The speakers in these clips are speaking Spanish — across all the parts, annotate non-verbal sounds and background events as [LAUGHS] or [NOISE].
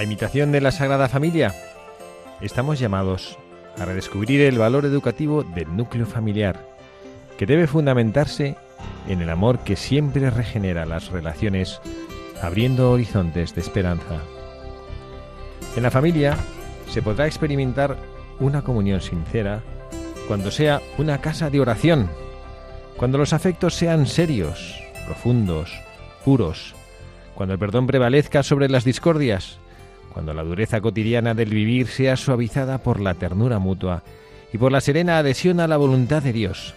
A imitación de la Sagrada Familia, estamos llamados a redescubrir el valor educativo del núcleo familiar, que debe fundamentarse en el amor que siempre regenera las relaciones, abriendo horizontes de esperanza. En la familia se podrá experimentar una comunión sincera cuando sea una casa de oración, cuando los afectos sean serios, profundos, puros, cuando el perdón prevalezca sobre las discordias, cuando la dureza cotidiana del vivir sea suavizada por la ternura mutua y por la serena adhesión a la voluntad de Dios.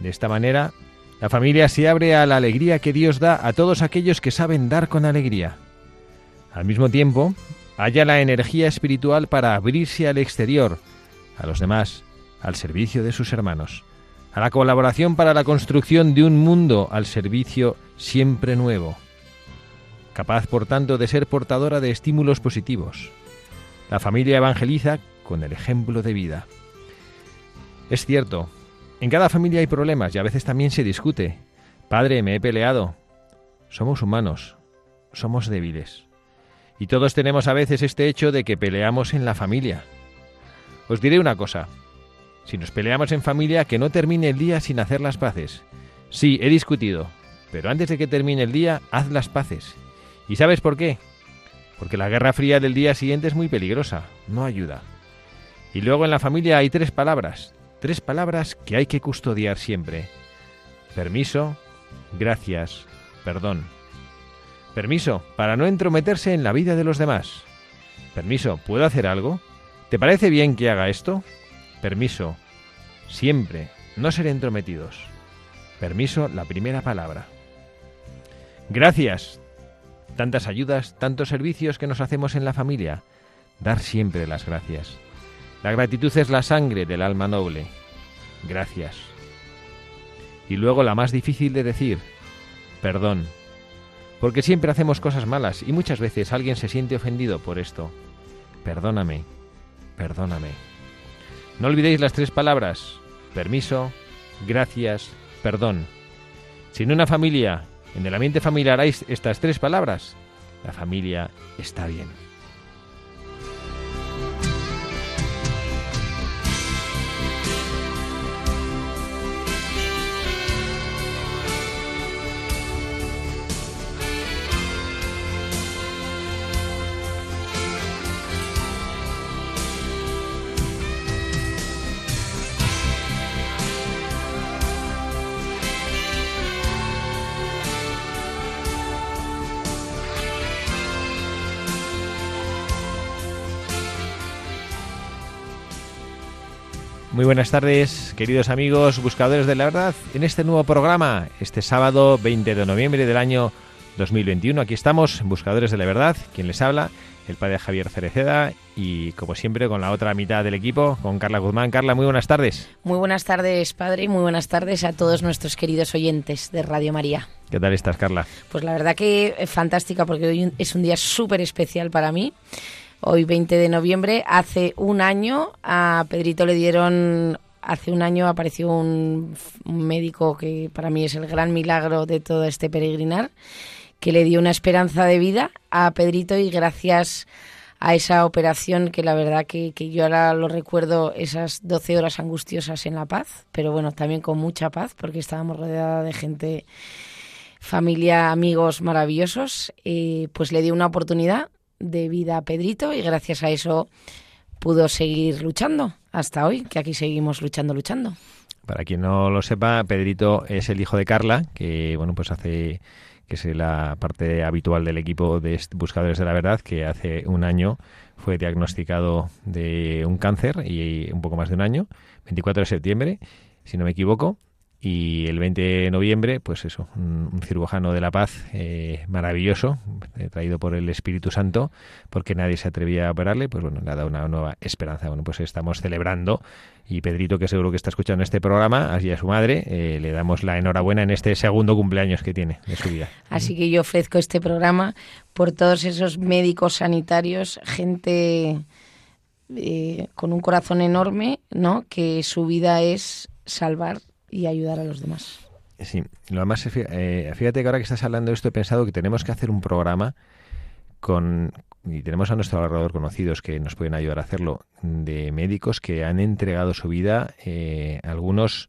De esta manera, la familia se abre a la alegría que Dios da a todos aquellos que saben dar con alegría. Al mismo tiempo, haya la energía espiritual para abrirse al exterior, a los demás, al servicio de sus hermanos, a la colaboración para la construcción de un mundo al servicio siempre nuevo capaz por tanto de ser portadora de estímulos positivos. La familia evangeliza con el ejemplo de vida. Es cierto, en cada familia hay problemas y a veces también se discute. Padre, me he peleado. Somos humanos, somos débiles. Y todos tenemos a veces este hecho de que peleamos en la familia. Os diré una cosa. Si nos peleamos en familia, que no termine el día sin hacer las paces. Sí, he discutido, pero antes de que termine el día, haz las paces ¿Y sabes por qué? Porque la guerra fría del día siguiente es muy peligrosa, no ayuda. Y luego en la familia hay tres palabras, tres palabras que hay que custodiar siempre. Permiso, gracias, perdón. Permiso, para no entrometerse en la vida de los demás. Permiso, ¿puedo hacer algo? ¿Te parece bien que haga esto? Permiso, siempre, no ser entrometidos. Permiso, la primera palabra. Gracias, tantas ayudas, tantos servicios que nos hacemos en la familia. Dar siempre las gracias. La gratitud es la sangre del alma noble. Gracias. Y luego la más difícil de decir, perdón. Porque siempre hacemos cosas malas y muchas veces alguien se siente ofendido por esto. Perdóname, perdóname. No olvidéis las tres palabras, permiso, gracias, perdón. Sin una familia en el ambiente familiar hay estas tres palabras. La familia está bien. Buenas tardes, queridos amigos buscadores de la verdad, en este nuevo programa, este sábado 20 de noviembre del año 2021. Aquí estamos, Buscadores de la Verdad, quien les habla, el padre Javier Cereceda y como siempre con la otra mitad del equipo, con Carla Guzmán. Carla, muy buenas tardes. Muy buenas tardes, padre, y muy buenas tardes a todos nuestros queridos oyentes de Radio María. ¿Qué tal estás, Carla? Pues la verdad que es fantástica porque hoy es un día súper especial para mí hoy 20 de noviembre, hace un año a Pedrito le dieron, hace un año apareció un, médico que para mí es el gran milagro de todo este peregrinar, que le dio una esperanza de vida a Pedrito y gracias a esa operación que la verdad que, yo ahora lo recuerdo esas 12 horas angustiosas en La Paz, pero bueno, también con mucha paz porque estábamos rodeada de gente, familia, amigos maravillosos, eh, pues le dio una oportunidad de vida a Pedrito y gracias a eso pudo seguir luchando hasta hoy, que aquí seguimos luchando, luchando. Para quien no lo sepa, Pedrito es el hijo de Carla, que bueno, pues hace que es la parte habitual del equipo de Buscadores de la Verdad, que hace un año fue diagnosticado de un cáncer y un poco más de un año, 24 de septiembre, si no me equivoco, y el 20 de noviembre, pues eso, un, cirujano de la paz eh, maravilloso, eh, traído por el Espíritu Santo, porque nadie se atrevía a operarle, pues bueno, le ha dado una nueva esperanza. Bueno, pues estamos celebrando y Pedrito, que seguro que está escuchando este programa, así a su madre, eh, le damos la enhorabuena en este segundo cumpleaños que tiene de su vida. Así que yo ofrezco este programa por todos esos médicos sanitarios, gente con un corazón enorme, ¿no? Que su vida es salvar y ayudar a los demás. Sí, lo más, eh, fíjate que ahora que estás hablando de esto he pensado que tenemos que hacer un programa con, y tenemos a nuestro alrededor conocidos que nos pueden ayudar a hacerlo, de médicos que han entregado su vida, eh, algunos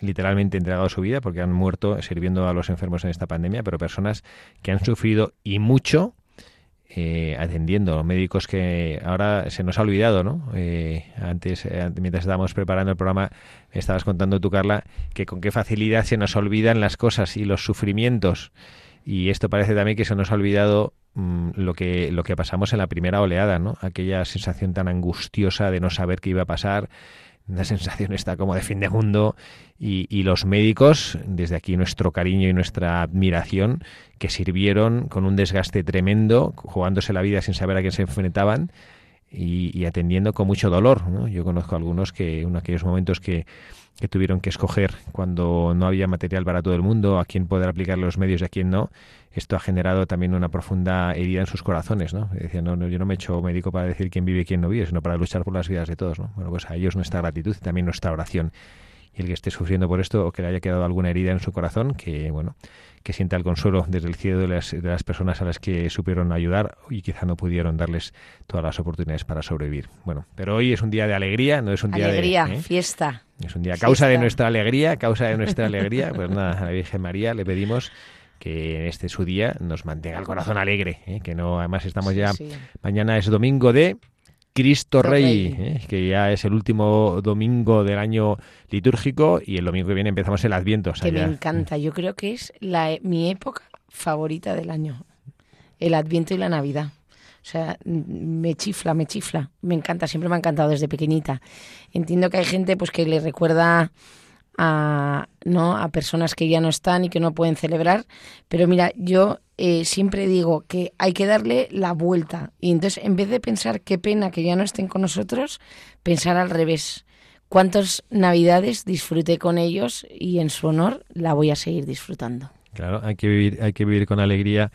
literalmente entregado su vida porque han muerto sirviendo a los enfermos en esta pandemia, pero personas que han sufrido y mucho eh, atendiendo, médicos que ahora se nos ha olvidado, ¿no? Eh, antes, eh, mientras estábamos preparando el programa, estabas contando tú, Carla, que con qué facilidad se nos olvidan las cosas y los sufrimientos. Y esto parece también que se nos ha olvidado mm, lo que lo que pasamos en la primera oleada, ¿no? Aquella sensación tan angustiosa de no saber qué iba a pasar, una sensación está como de fin de mundo y, y, los médicos, desde aquí nuestro cariño y nuestra admiración, que sirvieron con un desgaste tremendo, jugándose la vida sin saber a qué se enfrentaban y, y atendiendo con mucho dolor. ¿no? Yo conozco algunos que en aquellos momentos que, que tuvieron que escoger cuando no había material para todo el mundo, a quién poder aplicar los medios y a quién no, esto ha generado también una profunda herida en sus corazones, ¿no? Decían, no, no, yo no me he hecho médico para decir quién vive y quién no vive, sino para luchar por las vidas de todos, ¿no? Bueno, pues a ellos nuestra gratitud y también nuestra oración. Y el que esté sufriendo por esto o que le haya quedado alguna herida en su corazón, que, bueno, que sienta el consuelo desde el cielo de las, de las personas a las que supieron ayudar y quizá no pudieron darles todas las oportunidades para sobrevivir. Bueno, pero hoy es un día de alegría, no es un día de... Alegría, fiesta. Es un día causa de nuestra alegría, causa de nuestra alegría. Pues nada, a la Virgen María le pedimos que en este su día nos mantenga el corazón alegre, ¿eh? que no, además estamos ya, mañana es domingo de Cristo Rey, ¿eh? que ya es el último domingo del año litúrgico y el domingo que viene empezamos el Adviento. que me encanta, yo creo que es la, mi época favorita del año, el Adviento y la Navidad. O sea, me chifla, me chifla, me encanta, siempre me ha encantado desde pequeñita. Entiendo que hay gente pues que le recuerda a, ¿no? a personas que ya no están y que no pueden celebrar. Pero mira, yo eh, siempre digo que hay que darle la vuelta. Y entonces, en vez de pensar qué pena que ya no estén con nosotros, pensar al revés. ¿Cuántas navidades disfruté con ellos y en su honor la voy a seguir disfrutando? Claro, hay que vivir, hay que vivir con alegría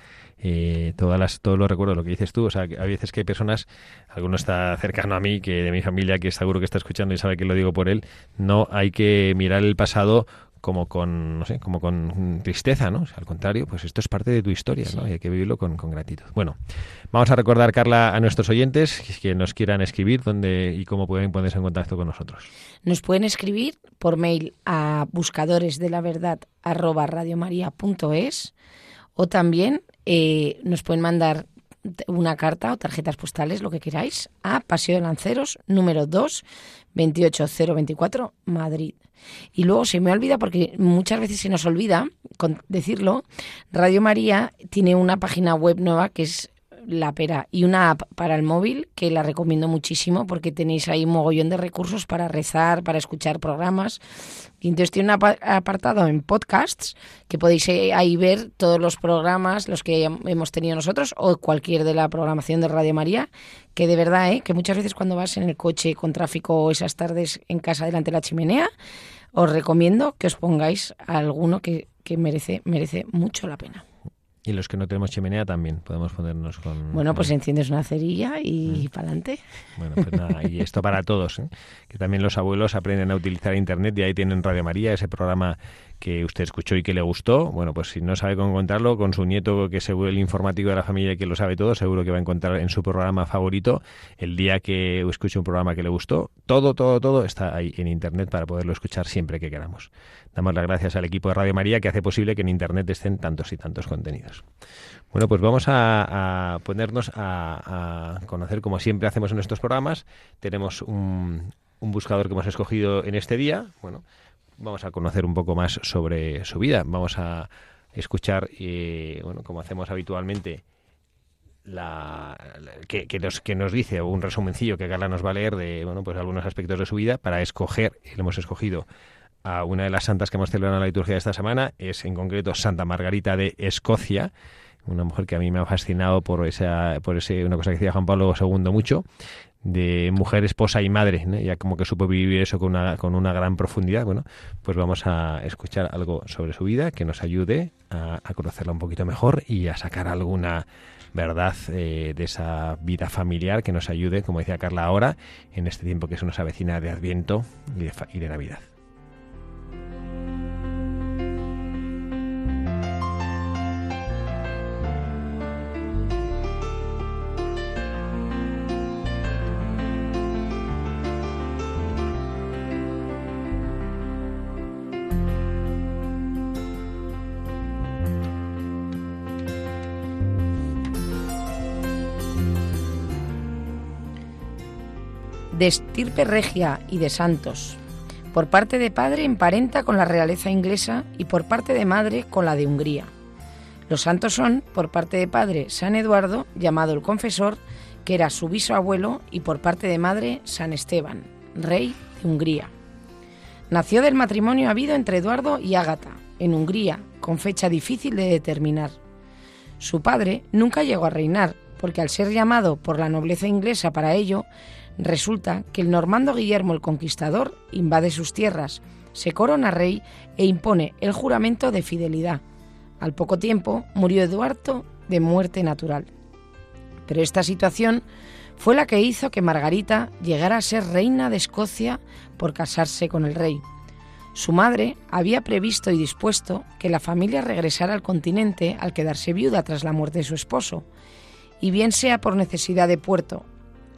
eh, todas las, todos los recuerdos, lo que dices tú. O sea, a veces que hay personas, alguno está cercano a mí, que de mi familia, que seguro que está escuchando y sabe que lo digo por él, no hay que mirar el pasado como con, no sé, como con tristeza, ¿no? al contrario, pues esto es parte de tu historia, ¿no? Y hay que vivirlo con, con, gratitud. Bueno, vamos a recordar, Carla, a nuestros oyentes que nos quieran escribir dónde y cómo pueden ponerse en contacto con nosotros. Nos pueden escribir por mail a buscadores de la verdad arroba radiomaria.es o también eh, nos pueden mandar una carta o tarjetas postales, lo que queráis, a Paseo de Lanceros, número 2, 28024, Madrid. Y luego se me olvida, porque muchas veces se nos olvida decirlo, Radio María tiene una página web nueva que es la pera y una app para el móvil que la recomiendo muchísimo porque tenéis ahí un mogollón de recursos para rezar, para escuchar programas. Y entonces tiene un apartado en podcasts que podéis eh, ahí ver todos los programas, los que hemos tenido nosotros o cualquier de la programación de Radio María, que de verdad, ¿eh? que muchas veces cuando vas en el coche con tráfico o esas tardes en casa delante de la chimenea, os recomiendo que os pongáis alguno que, que merece, merece mucho la pena. Y los que no tenemos chimenea también podemos ponernos con... Bueno, pues enciendes una cerilla y mm. para adelante. Bueno, pues nada, y esto para todos, ¿eh? que también los abuelos aprenden a utilizar Internet y ahí tienen Radio María, ese programa que usted escuchó y que le gustó, bueno, pues si no sabe cómo encontrarlo, con su nieto, que es el informático de la familia que lo sabe todo, seguro que va a encontrar en su programa favorito el día que escuche un programa que le gustó. Todo, todo, todo está ahí en Internet para poderlo escuchar siempre que queramos. Damos las gracias al equipo de Radio María que hace posible que en Internet estén tantos y tantos contenidos. Bueno, pues vamos a, ponernos a, conocer, como siempre hacemos en estos programas. Tenemos un, un buscador que hemos escogido en este día. Bueno, vamos a conocer un poco más sobre su vida. Vamos a escuchar, eh, bueno, como hacemos habitualmente, la, que, nos, dice un resumencillo que Carla nos va a leer de bueno, pues algunos aspectos de su vida para escoger, y hemos escogido a una de las santas que hemos celebrado en la liturgia de esta semana, es en concreto Santa Margarita de Escocia, una mujer que a mí me ha fascinado por esa, por ese, una cosa que decía Juan Pablo II mucho, de mujer, esposa y madre, ya como que supo vivir eso con una, con una gran profundidad, bueno, pues vamos a escuchar algo sobre su vida que nos ayude a, conocerla un poquito mejor y a sacar alguna verdad eh, de esa vida familiar que nos ayude, como decía Carla ahora, en este tiempo que es una avecina de Adviento y de Navidad. De estirpe regia y de santos. Por parte de padre emparenta con la realeza inglesa y por parte de madre con la de Hungría. Los santos son, por parte de padre, San Eduardo, llamado el Confesor, que era su bisabuelo, y por parte de madre, San Esteban, rey de Hungría. Nació del matrimonio habido entre Eduardo y Ágata, en Hungría, con fecha difícil de determinar. Su padre nunca llegó a reinar, porque al ser llamado por la nobleza inglesa para ello, Resulta que el normando Guillermo el Conquistador invade sus tierras, se corona rey e impone el juramento de fidelidad. Al poco tiempo murió Eduardo de muerte natural. Pero esta situación fue la que hizo que Margarita llegara a ser reina de Escocia por casarse con el rey. Su madre había previsto y dispuesto que la familia regresara al continente al quedarse viuda tras la muerte de su esposo, y bien sea por necesidad de puerto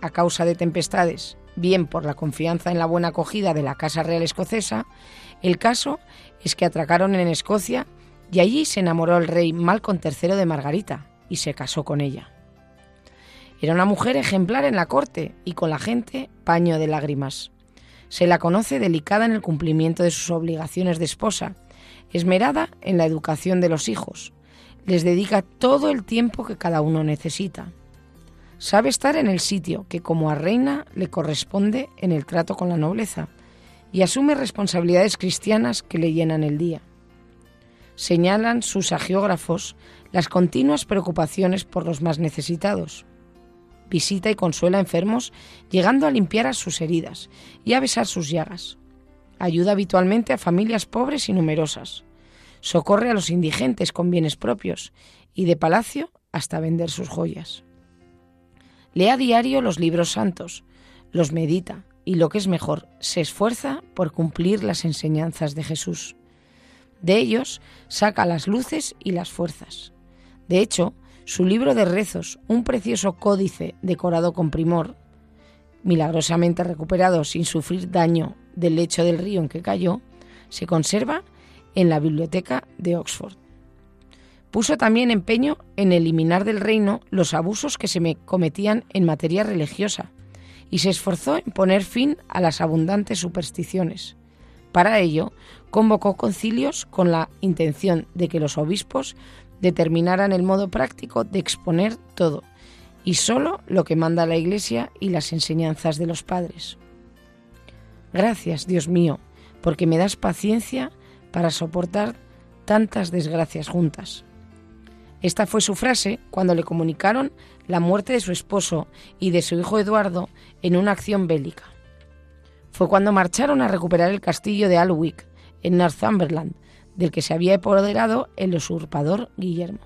a causa de tempestades, bien por la confianza en la buena acogida de la Casa Real Escocesa, el caso es que atracaron en Escocia y allí se enamoró el rey Malcolm III de Margarita y se casó con ella. Era una mujer ejemplar en la corte y con la gente paño de lágrimas. Se la conoce delicada en el cumplimiento de sus obligaciones de esposa, esmerada en la educación de los hijos. Les dedica todo el tiempo que cada uno necesita. Sabe estar en el sitio que como a reina le corresponde en el trato con la nobleza y asume responsabilidades cristianas que le llenan el día. Señalan sus agiógrafos las continuas preocupaciones por los más necesitados. Visita y consuela a enfermos, llegando a limpiar a sus heridas y a besar sus llagas. Ayuda habitualmente a familias pobres y numerosas. Socorre a los indigentes con bienes propios y de palacio hasta vender sus joyas. Lee a diario los libros santos, los medita y lo que es mejor, se esfuerza por cumplir las enseñanzas de Jesús. De ellos saca las luces y las fuerzas. De hecho, su libro de rezos, un precioso códice decorado con primor, milagrosamente recuperado sin sufrir daño del lecho del río en que cayó, se conserva en la biblioteca de Oxford. Puso también empeño en eliminar del reino los abusos que se me cometían en materia religiosa y se esforzó en poner fin a las abundantes supersticiones. Para ello, convocó concilios con la intención de que los obispos determinaran el modo práctico de exponer todo y sólo lo que manda la Iglesia y las enseñanzas de los padres. Gracias, Dios mío, porque me das paciencia para soportar tantas desgracias juntas. Esta fue su frase cuando le comunicaron la muerte de su esposo y de su hijo Eduardo en una acción bélica. Fue cuando marcharon a recuperar el castillo de Alwick, en Northumberland, del que se había apoderado el usurpador Guillermo.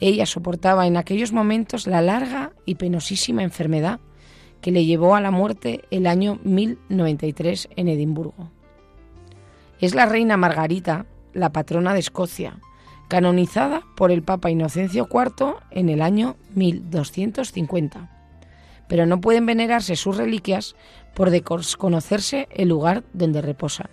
Ella soportaba en aquellos momentos la larga y penosísima enfermedad que le llevó a la muerte el año 1093 en Edimburgo. Es la reina Margarita la patrona de Escocia, canonizada por el Papa Inocencio IV en el año 1250. Pero no pueden venerarse sus reliquias por desconocerse el lugar donde reposan.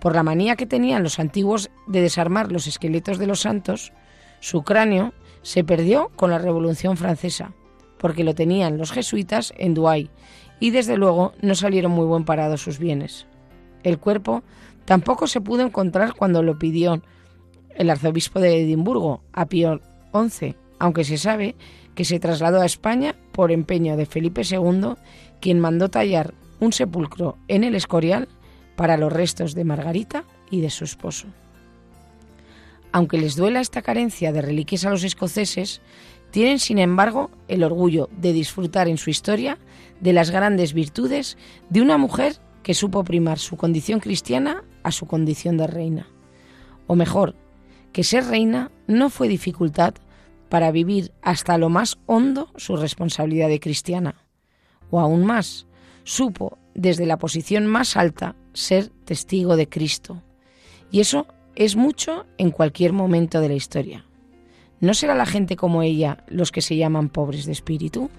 Por la manía que tenían los antiguos de desarmar los esqueletos de los santos, su cráneo se perdió con la Revolución Francesa, porque lo tenían los jesuitas en Douai, y desde luego no salieron muy buen parados sus bienes. El cuerpo tampoco se pudo encontrar cuando lo pidió el arzobispo de Edimburgo, a XI, aunque se sabe que se trasladó a España por empeño de Felipe II, quien mandó tallar un sepulcro en el Escorial para los restos de Margarita y de su esposo. Aunque les duela esta carencia de reliquias a los escoceses, tienen sin embargo el orgullo de disfrutar en su historia de las grandes virtudes de una mujer que supo primar su condición cristiana a su condición de reina. O mejor, que ser reina no fue dificultad para vivir hasta lo más hondo su responsabilidad de cristiana. O aún más, supo desde la posición más alta ser testigo de Cristo. Y eso es mucho en cualquier momento de la historia. ¿No será la gente como ella los que se llaman pobres de espíritu?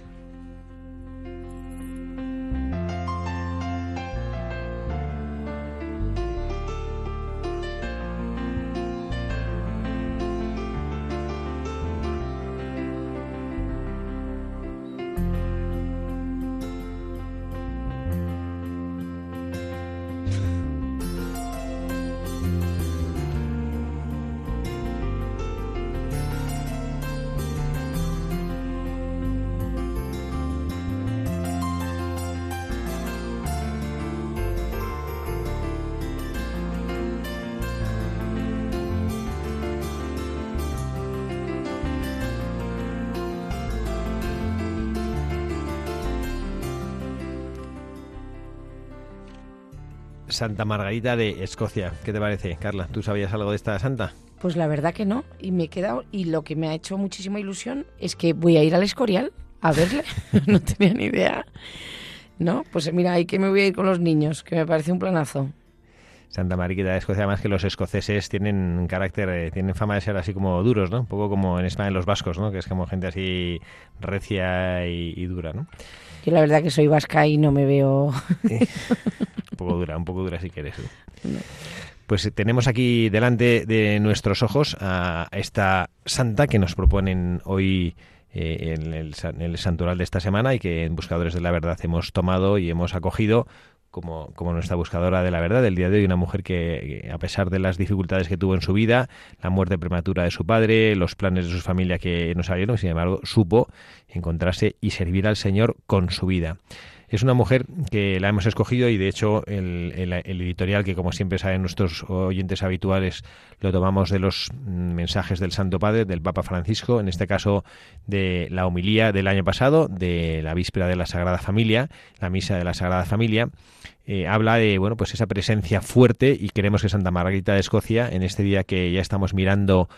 Santa Margarita de Escocia. ¿Qué te parece, Carla? ¿Tú sabías algo de esta santa? Pues la verdad que no, y me he quedado, y lo que me ha hecho muchísima ilusión es que voy a ir al Escorial a verle, [LAUGHS] no tenía ni idea. No, pues mira, ahí que me voy a ir con los niños, que me parece un planazo. Santa Margarita de Escocia, además que los escoceses tienen carácter, eh, tienen fama de ser así como duros, ¿no? Un poco como en España los vascos, ¿no? Que es como gente así recia y, dura, ¿no? Yo la verdad que soy vasca y no me veo... [LAUGHS] un poco dura, un poco dura si quieres. Pues tenemos aquí delante de nuestros ojos a esta santa que nos proponen hoy eh, en, el, en, el, santural de esta semana y que en Buscadores de la Verdad hemos tomado y hemos acogido como, como, nuestra buscadora de la verdad del día de hoy, una mujer que, a pesar de las dificultades que tuvo en su vida, la muerte prematura de su padre, los planes de su familia que no salieron, sin embargo, supo encontrarse y servir al Señor con su vida. Es una mujer que la hemos escogido y de hecho el, editorial que como siempre saben nuestros oyentes habituales lo tomamos de los mensajes del Santo Padre, del Papa Francisco, en este caso de la homilía del año pasado, de la víspera de la Sagrada Familia, la misa de la Sagrada Familia. Eh, habla de bueno pues esa presencia fuerte y queremos que Santa Margarita de Escocia en este día que ya estamos mirando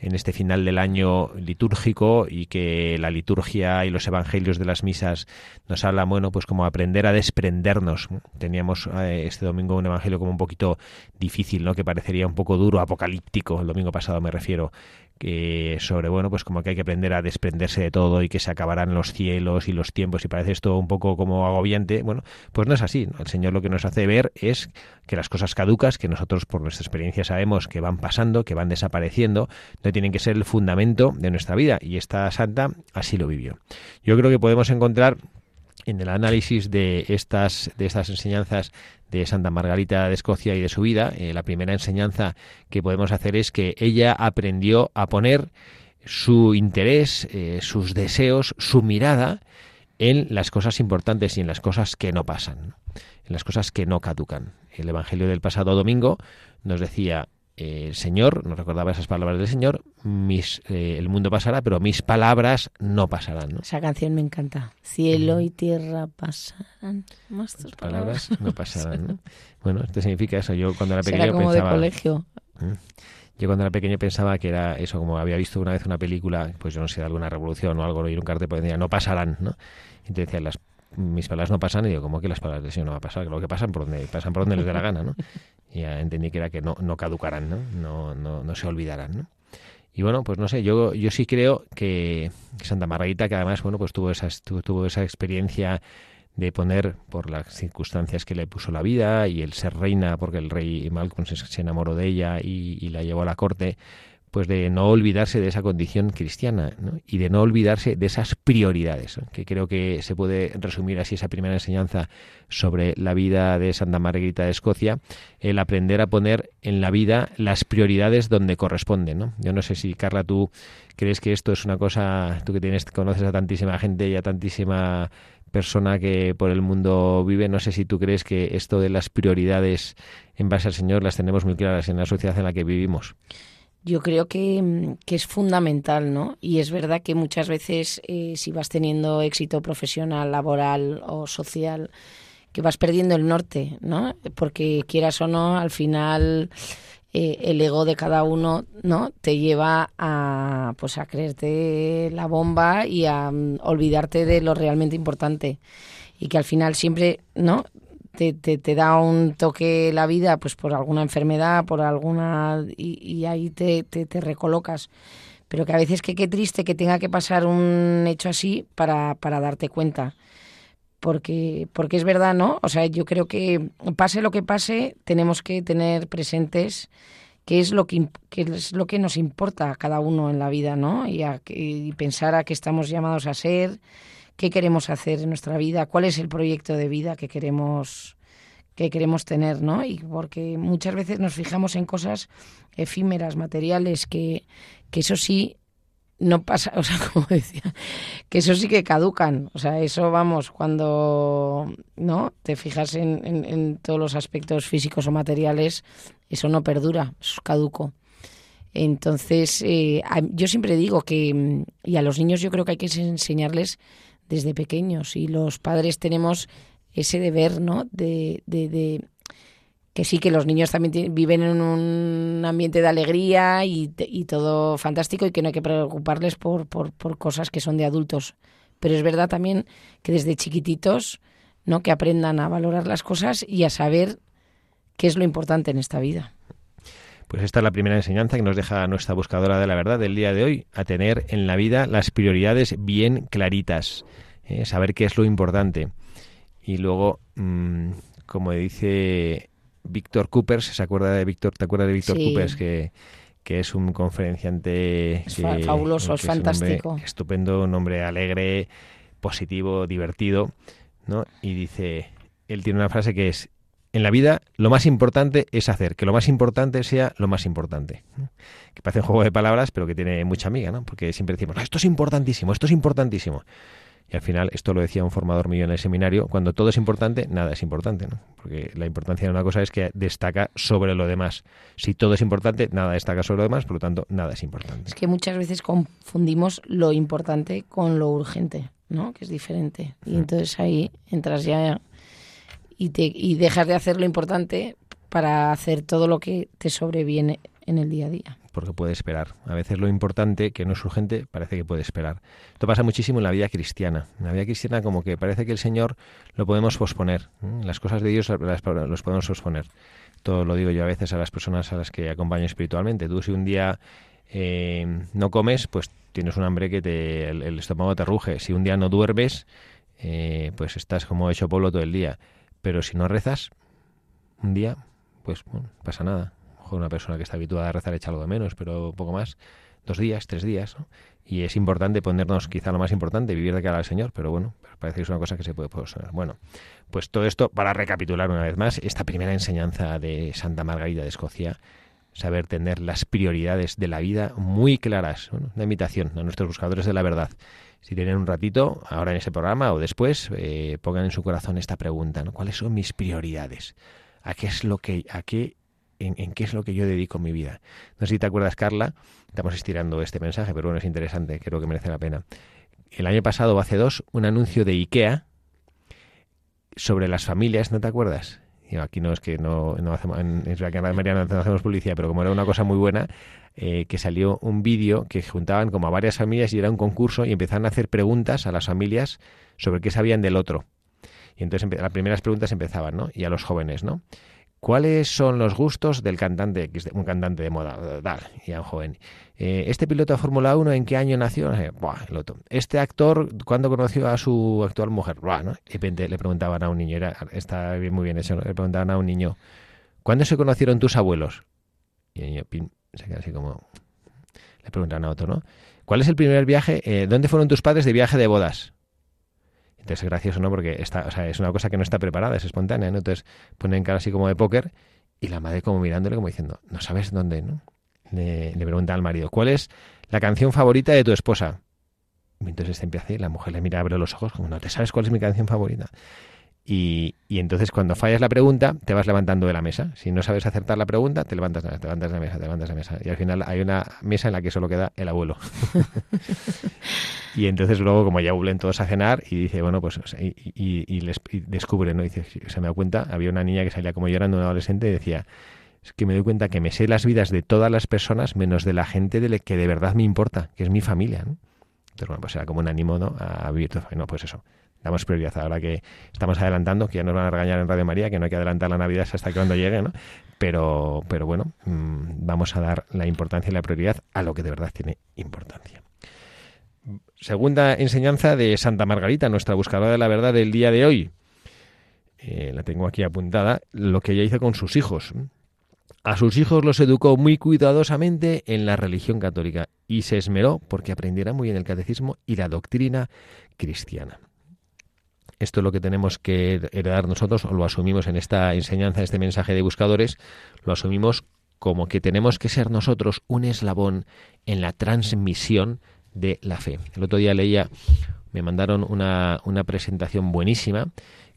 en este final del año litúrgico y que la liturgia y los evangelios de las misas nos hablan, bueno, pues como aprender a desprendernos. Teníamos eh, este domingo un evangelio como un poquito difícil, ¿no? Que parecería un poco duro, apocalíptico, el domingo pasado me refiero, que sobre, bueno, pues como que hay que aprender a desprenderse de todo y que se acabarán los cielos y los tiempos y parece esto un poco como agobiante, bueno, pues no es así. El Señor lo que nos hace ver es que las cosas caducas, que nosotros por nuestra experiencia sabemos que van pasando, que van desapareciendo, no tienen que ser el fundamento de nuestra vida y esta santa así lo vivió. Yo creo que podemos encontrar en el análisis de estas, de estas enseñanzas de Santa Margarita de Escocia y de su vida, eh, la primera enseñanza que podemos hacer es que ella aprendió a poner su interés, eh, sus deseos, su mirada en las cosas importantes y en las cosas que no pasan, en las cosas que no caducan. El Evangelio del pasado domingo nos decía, el Señor, nos recordaba esas palabras del Señor, mis, eh, el mundo pasará, pero mis palabras no pasarán. ¿no? Esa canción me encanta. Cielo y tierra pasarán, más tus palabras, no pasarán. ¿no? [LAUGHS] bueno, esto significa eso. Yo cuando era pequeño como pensaba... de colegio. Yo cuando era pequeño pensaba que era eso, como había visto una vez una película, pues yo no sé, de alguna revolución o algo, y un cartel pues decía, no pasarán, ¿no? Y te decían, las mis palabras no pasan y digo, ¿cómo que las palabras del Señor no va a pasar? Lo que pasan por donde, pasan por donde les dé la gana, ¿no? [LAUGHS] Y ya entendí que era que no, no caducarán, ¿no? No, no, no se olvidarán, ¿no? Y bueno, pues no sé, yo, yo sí creo que Santa Margarita, que además, bueno, pues tuvo esa, tuvo esa experiencia de poner por las circunstancias que le puso la vida y el ser reina porque el rey Malcolm se, enamoró de ella y, y, la llevó a la corte, pues de no olvidarse de esa condición cristiana y de no olvidarse de esas prioridades, que creo que se puede resumir así esa primera enseñanza sobre la vida de Santa Margarita de Escocia, el aprender a poner en la vida las prioridades donde corresponden. ¿no? Yo no sé si, Carla, tú crees que esto es una cosa, tú que tienes, conoces a tantísima gente y a tantísima persona que por el mundo vive, no sé si tú crees que esto de las prioridades en base al Señor las tenemos muy claras en la sociedad en la que vivimos yo creo que, es fundamental, ¿no? Y es verdad que muchas veces eh, si vas teniendo éxito profesional, laboral o social, que vas perdiendo el norte, ¿no? Porque quieras o no, al final eh, el ego de cada uno, ¿no? Te lleva a, pues, a creerte la bomba y a mm, olvidarte de lo realmente importante y que al final siempre, ¿no? Te, te, da un toque la vida pues por alguna enfermedad, por alguna... y, ahí te, te, recolocas. Pero que a veces que qué triste que tenga que pasar un hecho así para, para darte cuenta. Porque, porque es verdad, ¿no? O sea, yo creo que pase lo que pase, tenemos que tener presentes qué es lo que, es lo que nos importa a cada uno en la vida, ¿no? Y, y pensar a qué estamos llamados a ser, qué queremos hacer en nuestra vida, cuál es el proyecto de vida que queremos que queremos tener, ¿no? Y porque muchas veces nos fijamos en cosas efímeras, materiales, que, que eso sí no pasa, o sea, [LAUGHS] como decía, que eso sí que caducan. O sea, eso vamos, cuando no te fijas en, en, todos los aspectos físicos o materiales, eso no perdura, es caduco. Entonces, eh, yo siempre digo que, y a los niños yo creo que hay que enseñarles desde pequeños y los padres tenemos ese deber, ¿no? De, de, que sí que los niños también viven en un ambiente de alegría y, todo fantástico y que no hay que preocuparles por, por, cosas que son de adultos. Pero es verdad también que desde chiquititos, ¿no? Que aprendan a valorar las cosas y a saber qué es lo importante en esta vida. Pues esta es la primera enseñanza que nos deja nuestra buscadora de la verdad del día de hoy, a tener en la vida las prioridades bien claritas, ¿eh? saber qué es lo importante. Y luego, mm, como dice Víctor Coopers, ¿se acuerda de Víctor? ¿Te acuerdas de Víctor Coopers? Que, que es un conferenciante fabuloso, es fantástico. estupendo, un hombre alegre, positivo, divertido, ¿no? Y dice, él tiene una frase que es en la vida lo más importante es hacer, que lo más importante sea lo más importante. Que parece un juego de palabras, pero que tiene mucha amiga, ¿no? Porque siempre decimos, esto es importantísimo, esto es importantísimo. Y al final, esto lo decía un formador mío en el seminario, cuando todo es importante, nada es importante, ¿no? Porque la importancia de una cosa es que destaca sobre lo demás. Si todo es importante, nada destaca sobre lo demás, por lo tanto, nada es importante. Es que muchas veces confundimos lo importante con lo urgente, ¿no? Que es diferente. Y entonces ahí entras ya y, te, y dejas de hacer lo importante para hacer todo lo que te sobreviene en el día a día porque puede esperar. A veces lo importante, que no es urgente, parece que puede esperar. Esto pasa muchísimo en la vida cristiana. En la vida cristiana como que parece que el Señor lo podemos posponer. Las cosas de Dios las, los podemos posponer. Todo lo digo yo a veces a las personas a las que acompaño espiritualmente. Tú si un día eh, no comes, pues tienes un hambre que te, el, estómago te ruge. Si un día no duermes, eh, pues estás como hecho polvo todo el día. Pero si no rezas, un día, pues pasa nada una persona que está habituada a rezar echa algo de menos, pero poco más, dos días, tres días, y es importante ponernos quizá lo más importante, vivir de cara al Señor, pero bueno, parece que es una cosa que se puede posponer. Bueno, pues todo esto para recapitular una vez más esta primera enseñanza de Santa Margarita de Escocia, saber tener las prioridades de la vida muy claras, una invitación a nuestros buscadores de la verdad. Si tienen un ratito, ahora en ese programa o después, eh, pongan en su corazón esta pregunta. ¿Cuáles son mis prioridades? ¿A qué es lo que, a qué en, qué es lo que yo dedico mi vida. No sé si te acuerdas, Carla, estamos estirando este mensaje, pero bueno, es interesante, creo que merece la pena. El año pasado, hace dos, un anuncio de IKEA sobre las familias, ¿no te acuerdas? Aquí no es que no, no hacemos, en, en no hacemos publicidad, pero como era una cosa muy buena, eh, que salió un vídeo que juntaban como a varias familias y era un concurso y empezaban a hacer preguntas a las familias sobre qué sabían del otro. Y entonces las primeras preguntas empezaban, ¿no? Y a los jóvenes, ¿no? ¿Cuáles son los gustos del cantante un cantante de moda? Dale, y a un joven. Eh, ¿Este piloto de Fórmula 1 en qué año nació? Buah. ¿Este actor cuándo conoció a su actual mujer? Buah, ¿no? De repente le preguntaban a un niño, era, está muy bien eso, le preguntaban a un niño, ¿cuándo se conocieron tus abuelos? Y el niño, pin, se queda así como... Le preguntaban a otro, ¿no? ¿Cuál es el primer viaje? Eh, ¿Dónde fueron tus padres de viaje de bodas? Entonces es gracioso, ¿no? Porque está, o sea, es una cosa que no está preparada, es espontánea, ¿no? Entonces ponen cara así como de póker y la madre como mirándole como diciendo, no sabes dónde, ¿no? Le, pregunta al marido, ¿cuál es la canción favorita de tu esposa? Entonces este empieza y la mujer le mira, abre los ojos como, no te sabes cuál es mi canción favorita. Y, y, entonces cuando fallas la pregunta, te vas levantando de la mesa. Si no sabes acertar la pregunta, te levantas, te levantas de la mesa, te levantas de la mesa. Y al final hay una mesa en la que solo queda el abuelo. [LAUGHS] y entonces luego, como ya vuelven todos a cenar, y dice, bueno, pues, y, y, y les descubre, ¿no? Dice, se me da cuenta, había una niña que salía como llorando, un adolescente, y decía, es que me doy cuenta que me sé las vidas de todas las personas, menos de la gente de la que de verdad me importa, que es mi familia, ¿no? Entonces, bueno, pues era como un ánimo, ¿no? A vivir todo. No, pues eso damos prioridad. Ahora que estamos adelantando, que ya nos van a regañar en Radio María, que no hay que adelantar la Navidad hasta que cuando llegue, ¿no? Pero, pero bueno, mmm, vamos a dar la importancia y la prioridad a lo que de verdad tiene importancia. Segunda enseñanza de Santa Margarita, nuestra buscadora de la verdad del día de hoy. Eh, la tengo aquí apuntada, lo que ella hizo con sus hijos. A sus hijos los educó muy cuidadosamente en la religión católica y se esmeró porque aprendieran muy bien el catecismo y la doctrina cristiana esto es lo que tenemos que heredar nosotros, o lo asumimos en esta enseñanza, este mensaje de buscadores, lo asumimos como que tenemos que ser nosotros un eslabón en la transmisión de la fe. El otro día leía, me mandaron una, una presentación buenísima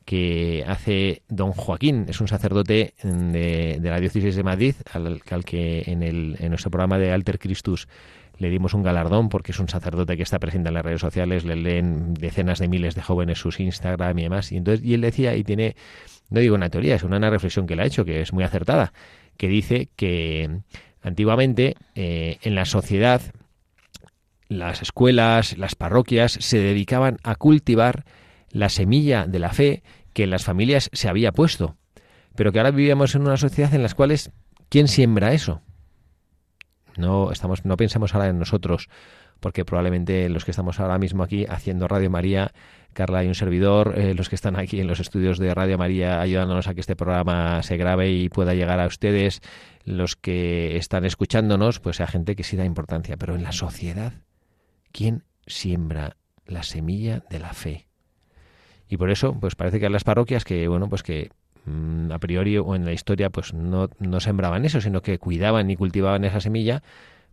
que hace don Joaquín, es un sacerdote de, de la diócesis de Madrid, al, al que en, el, en nuestro programa de Alter Christus le dimos un galardón porque es un sacerdote que está presente en las redes sociales, le leen decenas de miles de jóvenes sus Instagram y demás. Y entonces, y él decía, y tiene, no digo una teoría, es una, reflexión que le ha hecho, que es muy acertada, que dice que antiguamente eh, en la sociedad las escuelas, las parroquias se dedicaban a cultivar la semilla de la fe que en las familias se había puesto, pero que ahora vivíamos en una sociedad en las cuales ¿quién siembra eso? No, estamos, no pensemos ahora en nosotros, porque probablemente los que estamos ahora mismo aquí haciendo Radio María, Carla y un servidor, eh, los que están aquí en los estudios de Radio María ayudándonos a que este programa se grabe y pueda llegar a ustedes, los que están escuchándonos, pues sea gente que sí da importancia, pero en la sociedad, ¿quién siembra la semilla de la fe? Y por eso, pues parece que en las parroquias que, bueno, pues que a priori o en la historia pues no, no sembraban eso, sino que cuidaban y cultivaban esa semilla,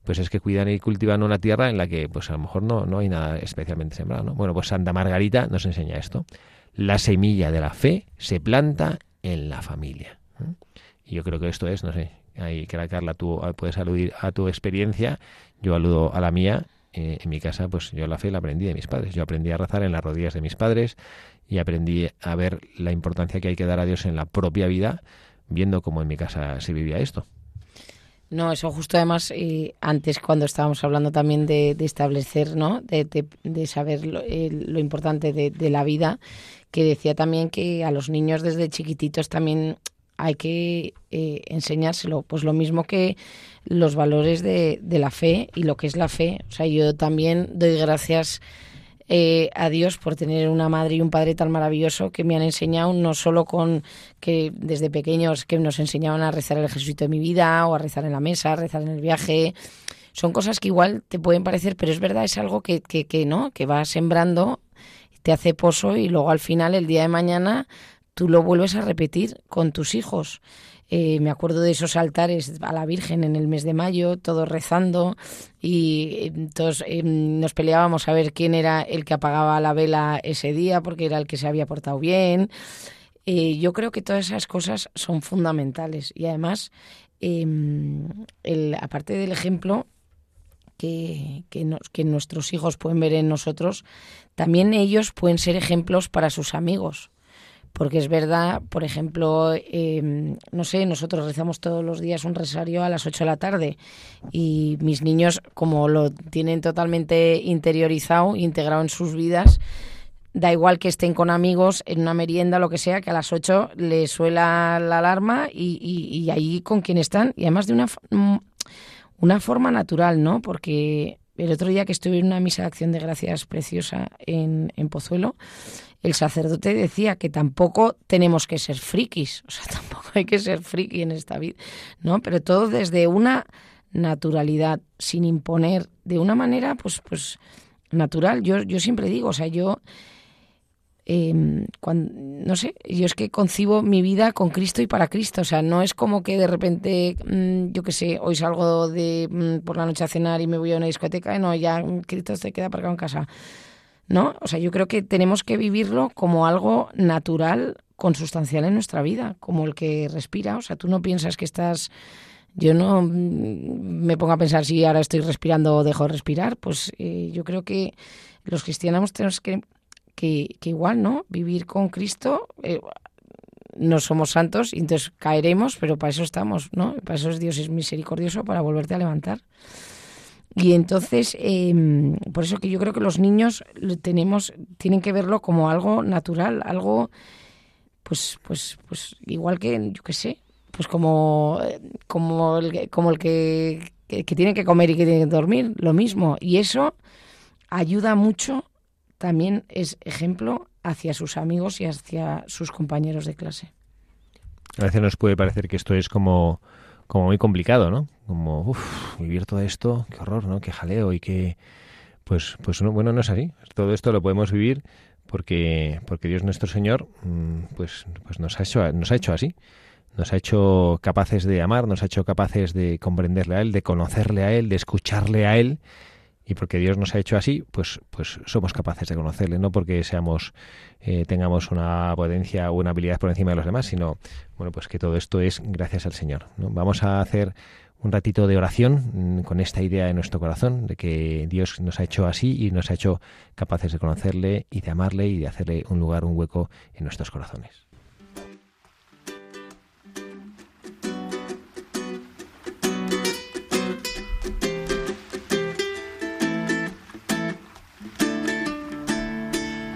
pues es que cuidan y cultivan una tierra en la que pues a lo mejor no, no hay nada especialmente sembrado. ¿no? Bueno, pues Santa Margarita nos enseña esto. La semilla de la fe se planta en la familia. Y yo creo que esto es, no sé, ahí que la Carla tú puedes aludir a tu experiencia, yo aludo a la mía en mi casa, pues yo la fe la aprendí de mis padres. Yo aprendí a rezar en las rodillas de mis padres y aprendí a ver la importancia que hay que dar a Dios en la propia vida, viendo cómo en mi casa se vivía esto. No, eso justo además, antes cuando estábamos hablando también de, establecer, ¿no? De, saber lo, eh, importante de, la vida, que decía también que a los niños desde chiquititos también hay que eh, enseñárselo. Pues lo mismo que los valores de, de la fe y lo que es la fe. O sea, yo también doy gracias eh, a Dios por tener una madre y un padre tan maravilloso que me han enseñado no solo con que desde pequeños que nos enseñaban a rezar el Jesucristo de mi vida o a rezar en la mesa, a rezar en el viaje. Son cosas que igual te pueden parecer, pero es verdad, es algo que, que, que no, que va sembrando, te hace pozo y luego al final, el día de mañana, tú lo vuelves a repetir con tus hijos. Eh, me acuerdo de esos altares a la Virgen en el mes de mayo, todos rezando y eh, todos eh, nos peleábamos a ver quién era el que apagaba la vela ese día porque era el que se había portado bien. Yo creo que todas esas cosas son fundamentales y además, em, el, aparte del ejemplo, que, que, que, nuestros hijos pueden ver en nosotros, también ellos pueden ser ejemplos para sus amigos porque es verdad, por ejemplo, eh, no sé, nosotros rezamos todos los días un rosario a las 8 de la tarde y mis niños, como lo tienen totalmente interiorizado, integrado en sus vidas, da igual que estén con amigos en una merienda, lo que sea, que a las 8 le suela la alarma y, y, ahí con quien están. Y además de una, mm, una forma natural, ¿no? Porque el otro día que estuve en una misa de acción de gracias preciosa en Pozuelo, el sacerdote decía que tampoco tenemos que ser frikis, o sea, [LAUGHS] tampoco hay que ser friki en esta vida, ¿no? Pero todo desde una naturalidad, sin imponer, de una manera, pues, pues natural. Yo, yo siempre digo, o sea, yo, eh, no sé, yo es que concibo mi vida con Cristo y para Cristo. O sea, no es como que de repente, mm, yo qué sé, hoy salgo de mm, por la noche a cenar y me voy a una discoteca y no, ya Cristo se queda aparcado en casa. ¿No? O sea, yo creo que tenemos que vivirlo como algo natural, consustancial en nuestra vida, como el que respira. O sea, tú no piensas que estás yo no mm, me pongo a pensar si ahora estoy respirando o dejo de respirar, pues eh, yo creo que los cristianos tenemos que, que, igual, ¿no? Vivir con Cristo, eh, no somos santos, entonces caeremos, pero para eso estamos, ¿no? Para eso Dios es misericordioso, para volverte a levantar. Y entonces, em, por eso que yo creo que los niños tenemos, tienen que verlo como algo natural, algo, pues, pues, pues, igual que, yo qué sé, pues como, como, el, como el que, tiene que comer y que tiene que dormir, lo mismo. Y eso ayuda mucho, también es ejemplo hacia sus amigos y hacia sus compañeros de clase. A veces nos puede parecer que esto es como, como muy complicado, ¿no? Como, uff, vivir todo esto, qué horror, ¿no? Qué jaleo y qué... Pues, pues no, bueno, no es así. Todo esto lo podemos vivir porque, porque Dios nuestro Señor mm, pues, pues nos, ha hecho, nos ha hecho así nos ha hecho capaces de amar, nos ha hecho capaces de comprenderle a Él, de conocerle a Él, de escucharle a Él. Y porque Dios nos ha hecho así, pues, pues somos capaces de conocerle, no porque seamos, eh, tengamos una potencia o una habilidad por encima de los demás, sino bueno, pues que todo esto es gracias al Señor. Vamos a hacer un ratito de oración mm, con esta idea en nuestro corazón de que Dios nos ha hecho así y nos ha hecho capaces de conocerle y de amarle y de hacerle un lugar, un hueco en nuestros corazones.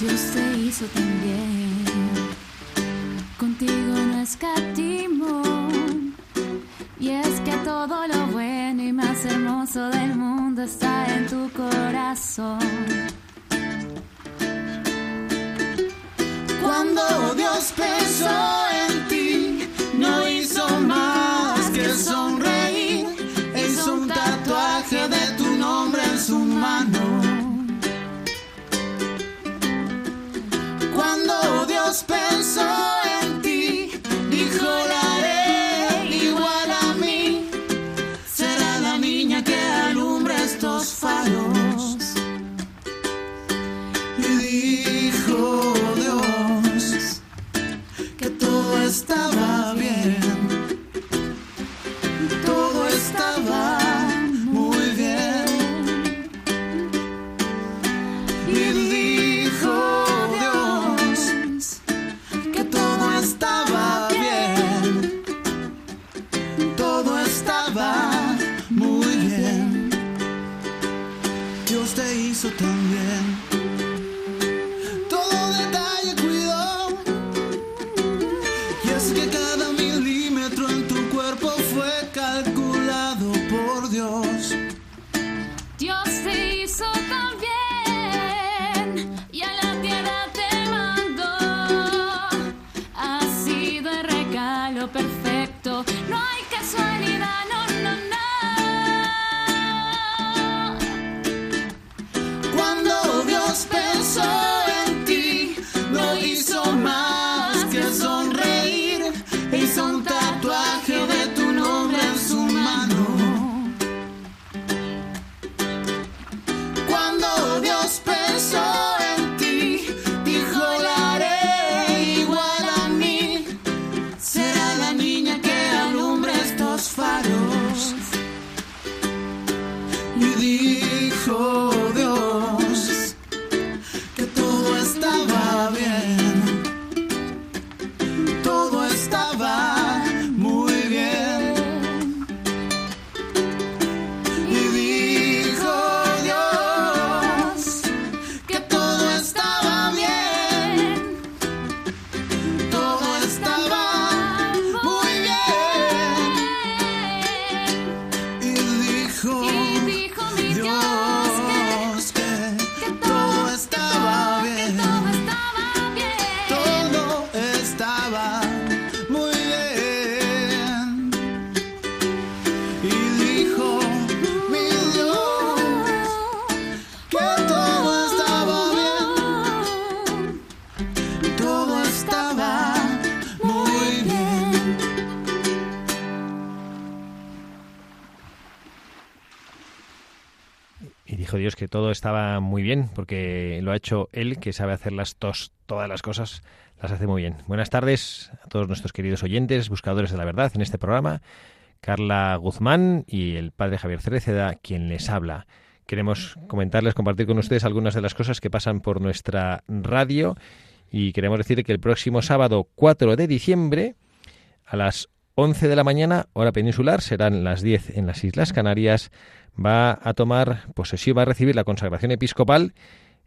Dios te hizo también, contigo no escatimo. Y es que todo lo bueno y más hermoso del mundo está en tu corazón. Cuando Dios pensó estaba muy bien, porque lo ha hecho Él, que sabe hacer las tos, todas las cosas, las hace muy bien. Buenas tardes a todos nuestros queridos oyentes, buscadores de la verdad en este programa. Carla Guzmán y el padre Javier Cereceda, quien les habla. Queremos comentarles, compartir con ustedes algunas de las cosas que pasan por nuestra radio y queremos decir que el próximo sábado 4 de diciembre a las 11 de la mañana, hora peninsular, serán las 10 en las Islas Canarias, va a tomar posesión, va a recibir la consagración episcopal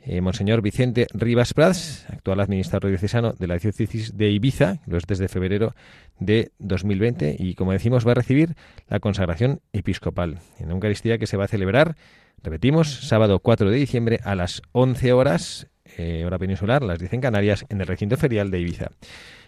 eh, Monseñor Vicente Rivas Prats, actual administrador diocesano de la diócesis de Ibiza, lo es desde febrero de 2020, y como decimos, va a recibir la consagración episcopal en una Eucaristía que se va a celebrar, repetimos, sábado 4 de diciembre a las 11 horas, eh, hora peninsular, las 10 en Canarias, en el recinto ferial de Ibiza.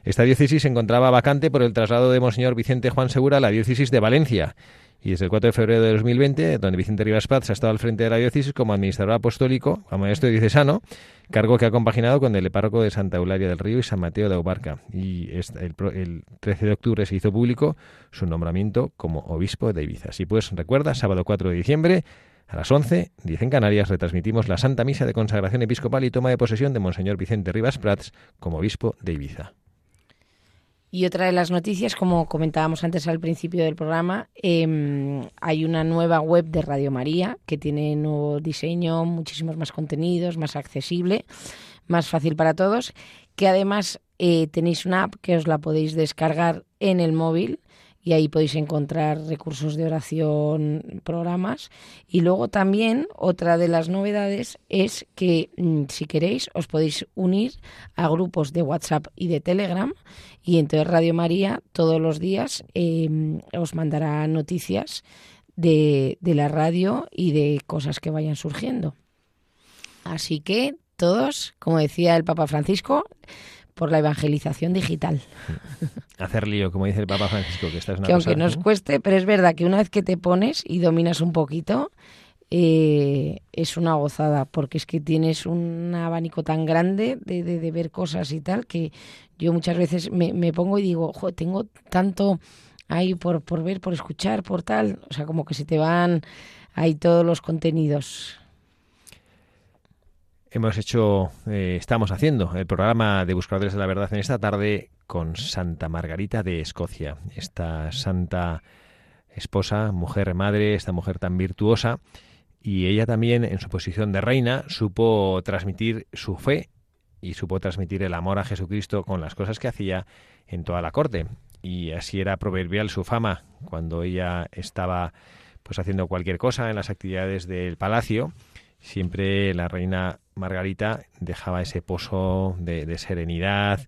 Esta diócesis se encontraba vacante por el traslado de Monseñor Vicente Juan Segura a la diócesis de Valencia y desde el 4 de febrero de 2020, donde Vicente Rivas Paz ha estado al frente de la diócesis como administrador apostólico, como maestro diocesano, cargo que ha compaginado con el párroco de Santa Eulalia del Río y San Mateo de Aubarca. Y el, el 13 de octubre se hizo público su nombramiento como obispo de Ibiza. Así pues, recuerda, sábado 4 de diciembre, a las 11, 10 en Canarias, retransmitimos la Santa Misa de consagración episcopal y toma de posesión de Monseñor Vicente Rivas Prats como obispo de Ibiza. Y otra de las noticias, como comentábamos antes al principio del programa, eh, hay una nueva web de Radio María que tiene nuevo diseño, muchísimos más contenidos, más accesible, más fácil para todos, que además eh, tenéis una app que os la podéis descargar en el móvil y ahí podéis encontrar recursos de oración, programas. Y luego también otra de las novedades es que mm, si queréis os podéis unir a grupos de WhatsApp y de Telegram y entonces Radio María todos los días eh, os mandará noticias de, de la radio y de cosas que vayan surgiendo. Así que todos, como decía el Papa Francisco, por la evangelización digital. [LAUGHS] Hacer lío, como dice el Papa Francisco, que esta es una que cosa, aunque nos ¿no? cueste, pero es verdad que una vez que te pones y dominas un poquito, eh, es una gozada, porque es que tienes un abanico tan grande de, de- de ver cosas y tal, que yo muchas veces me, me pongo y digo, "Jo, tengo tanto ahí por, por ver, por escuchar, por tal, o sea, como que se te van ahí todos los contenidos. Hemos hecho, eh, estamos haciendo el programa de Buscadores de la Verdad en esta tarde con Santa Margarita de Escocia, esta santa esposa, mujer madre, esta mujer tan virtuosa, y ella también en su posición de reina supo transmitir su fe y supo transmitir el amor a Jesucristo con las cosas que hacía en toda la corte. Y así era proverbial su fama cuando ella estaba pues haciendo cualquier cosa en las actividades del palacio. Siempre la reina Margarita dejaba ese pozo de, de serenidad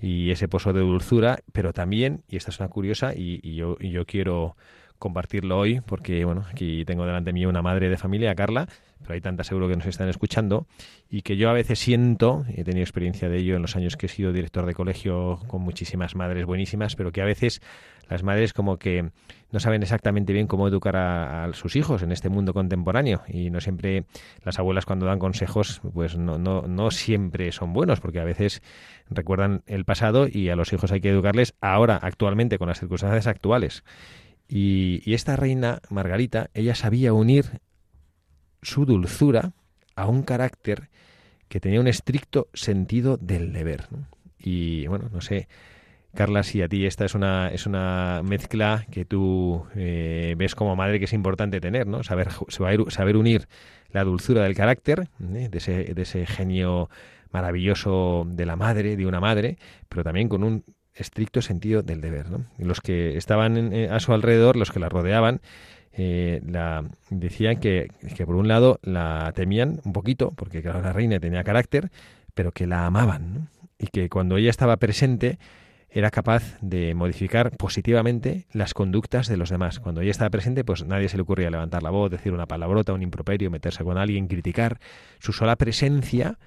y ese pozo de dulzura, pero también, y esta es una curiosa, y, y yo, y yo quiero compartirlo hoy, porque bueno, aquí tengo delante mío una madre de familia, Carla, pero hay tantas seguro que nos están escuchando, y que yo a veces siento, he tenido experiencia de ello en los años que he sido director de colegio con muchísimas madres buenísimas, pero que a veces las madres como que no saben exactamente bien cómo educar a, a sus hijos en este mundo contemporáneo y no siempre las abuelas cuando dan consejos pues no, no, no siempre son buenos porque a veces recuerdan el pasado y a los hijos hay que educarles ahora, actualmente, con las circunstancias actuales. Y, y esta reina Margarita, ella sabía unir su dulzura a un carácter que tenía un estricto sentido del deber. Y bueno, no sé, Carla, si a ti esta es una, es una mezcla que tú eh, ves como madre que es importante tener, ¿no? Saber, saber, saber unir la dulzura del carácter, ¿eh? de, ese, de ese genio maravilloso de la madre, de una madre, pero también con un estricto sentido del deber. ¿no? Los que estaban en- eh, a su alrededor, los que la rodeaban, eh, la, decían que, que por un lado la temían un poquito, porque claro, la reina tenía carácter, pero que la amaban, y que cuando ella estaba presente era capaz de modificar positivamente las conductas de los demás. Cuando ella estaba presente, pues nadie se le ocurría levantar la voz, decir una palabrota, un improperio, meterse con alguien, criticar. Su sola presencia,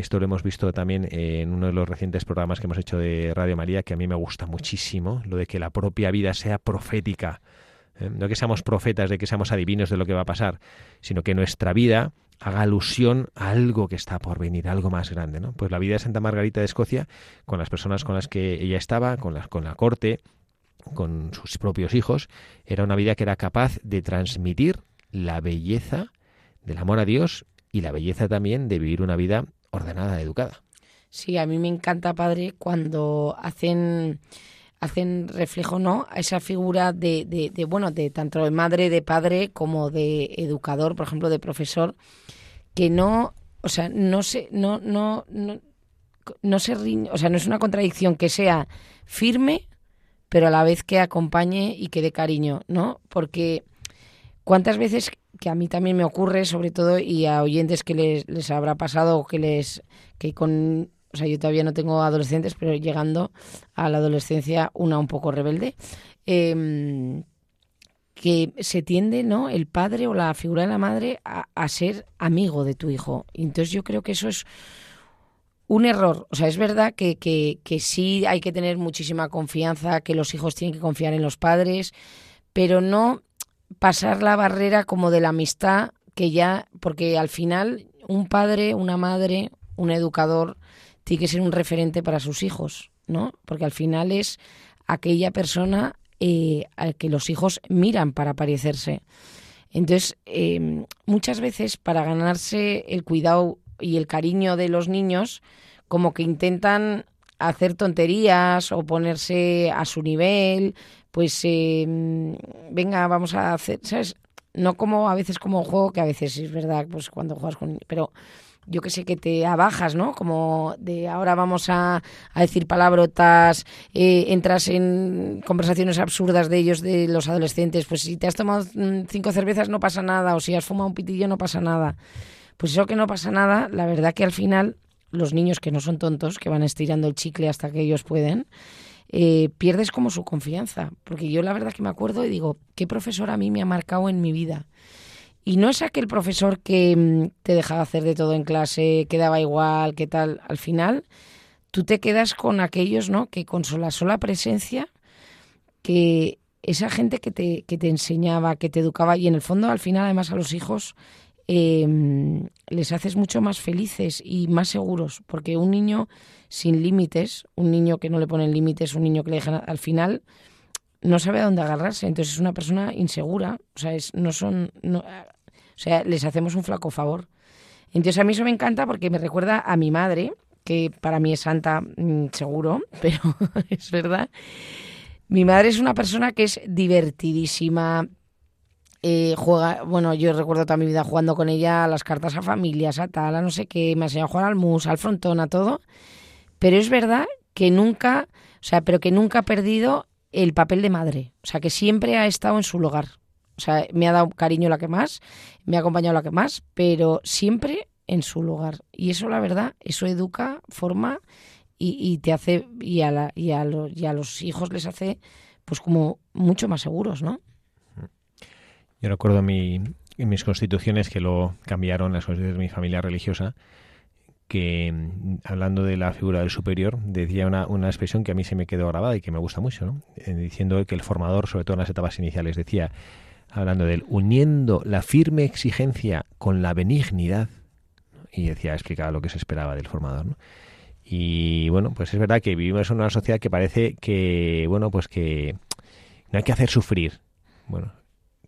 esto lo hemos visto también en uno de los recientes programas que hemos hecho de Radio María, que a mí me gusta muchísimo, lo de que la propia vida sea profética. ¿eh? No que seamos profetas, de que seamos adivinos de lo que va a pasar, sino que nuestra vida haga alusión a algo que está por venir, algo más grande, ¿no? Pues la vida de Santa Margarita de Escocia, con las personas con las que ella estaba, con la, con la corte, con sus propios hijos, era una vida que era capaz de transmitir la belleza del amor a Dios y la belleza también de vivir una vida ordenada, educada. Sí, a mí me encanta, padre, cuando hacen hacen reflejo no a esa figura de, de, de, bueno de tanto de madre de padre como de educador por ejemplo de profesor que no o sea no se no no no, no se riñe, o sea no es una contradicción que sea firme pero a la vez que acompañe y que dé cariño no porque cuántas veces que a mí también me ocurre sobre todo y a oyentes que les, les habrá pasado que les que con o sea, yo todavía no tengo adolescentes, pero llegando a la adolescencia, una un poco rebelde, eh, que se tiende, ¿no? El padre o la figura de la madre a, a, ser amigo de tu hijo. Entonces yo creo que eso es un error. O sea, es verdad que, que, que sí hay que tener muchísima confianza, que los hijos tienen que confiar en los padres, pero no pasar la barrera como de la amistad que ya, porque al final un padre, una madre, un educador, tiene que ser un referente para sus hijos, ¿no? Porque al final es aquella persona eh, al que los hijos miran para parecerse. Entonces, eh, muchas veces para ganarse el cuidado y el cariño de los niños, como que intentan hacer tonterías o ponerse a su nivel, pues eh, venga, vamos a hacer, ¿sabes? No como a veces como juego, que a veces es verdad, pues cuando juegas con... Pero yo que sé, que te abajas, ¿no? Como de ahora vamos a, a decir palabrotas, eh, entras en conversaciones absurdas de ellos, de los adolescentes, pues si te has tomado cinco cervezas no pasa nada, o si has fumado un pitillo no pasa nada. Pues eso que no pasa nada, la verdad que al final los niños que no son tontos, que van estirando el chicle hasta que ellos pueden, eh, pierdes como su confianza. Porque yo la verdad que me acuerdo y digo, ¿qué profesor a mí me ha marcado en mi vida? Y no es aquel profesor que te dejaba hacer de todo en clase, que daba igual, que tal. Al final, tú te quedas con aquellos, ¿no? Que con la sola presencia, que esa gente que te, que te enseñaba, que te educaba, y en el fondo, al final, además, a los hijos eh, les haces mucho más felices y más seguros, porque un niño sin límites, un niño que no le ponen límites, un niño que le dejan al final no sabe a dónde agarrarse, entonces es una persona insegura, o sea, es, no son, o sea, les hacemos un flaco favor. Entonces a mí eso me encanta porque me recuerda a mi madre, que para mí es santa, mmm, seguro, [LAUGHS] pero es verdad. Mi madre es una persona que es divertidísima. Eh, juega, bueno, yo recuerdo toda mi vida jugando con ella a las cartas a familias, a tal, a no sé qué, me ha enseñado a jugar al mus, al frontón, a todo. Pero es verdad que nunca, o sea, pero que nunca ha perdido el papel de madre. O sea, que siempre ha estado en su lugar. O sea, me ha dado cariño la que más, me ha acompañado la que más, pero siempre en su lugar. Y eso, la verdad, eso educa, forma y, y te hace, y a, la, y, a lo, y a los hijos les hace, pues como mucho más seguros, ¿no? Yo recuerdo mi, en mis constituciones que lo cambiaron las constituciones de mi familia religiosa, que hablando de la figura del superior, decía una, una, expresión que a mí se me quedó grabada y que me gusta mucho, ¿no? Eh, diciendo que el formador, sobre todo en las etapas iniciales, decía, hablando de él, uniendo la firme exigencia con la benignidad, y decía, explicaba lo que se esperaba del formador, ¿no? Y bueno, pues es verdad que vivimos en una sociedad que parece que, bueno, pues que no hay que hacer sufrir. Bueno,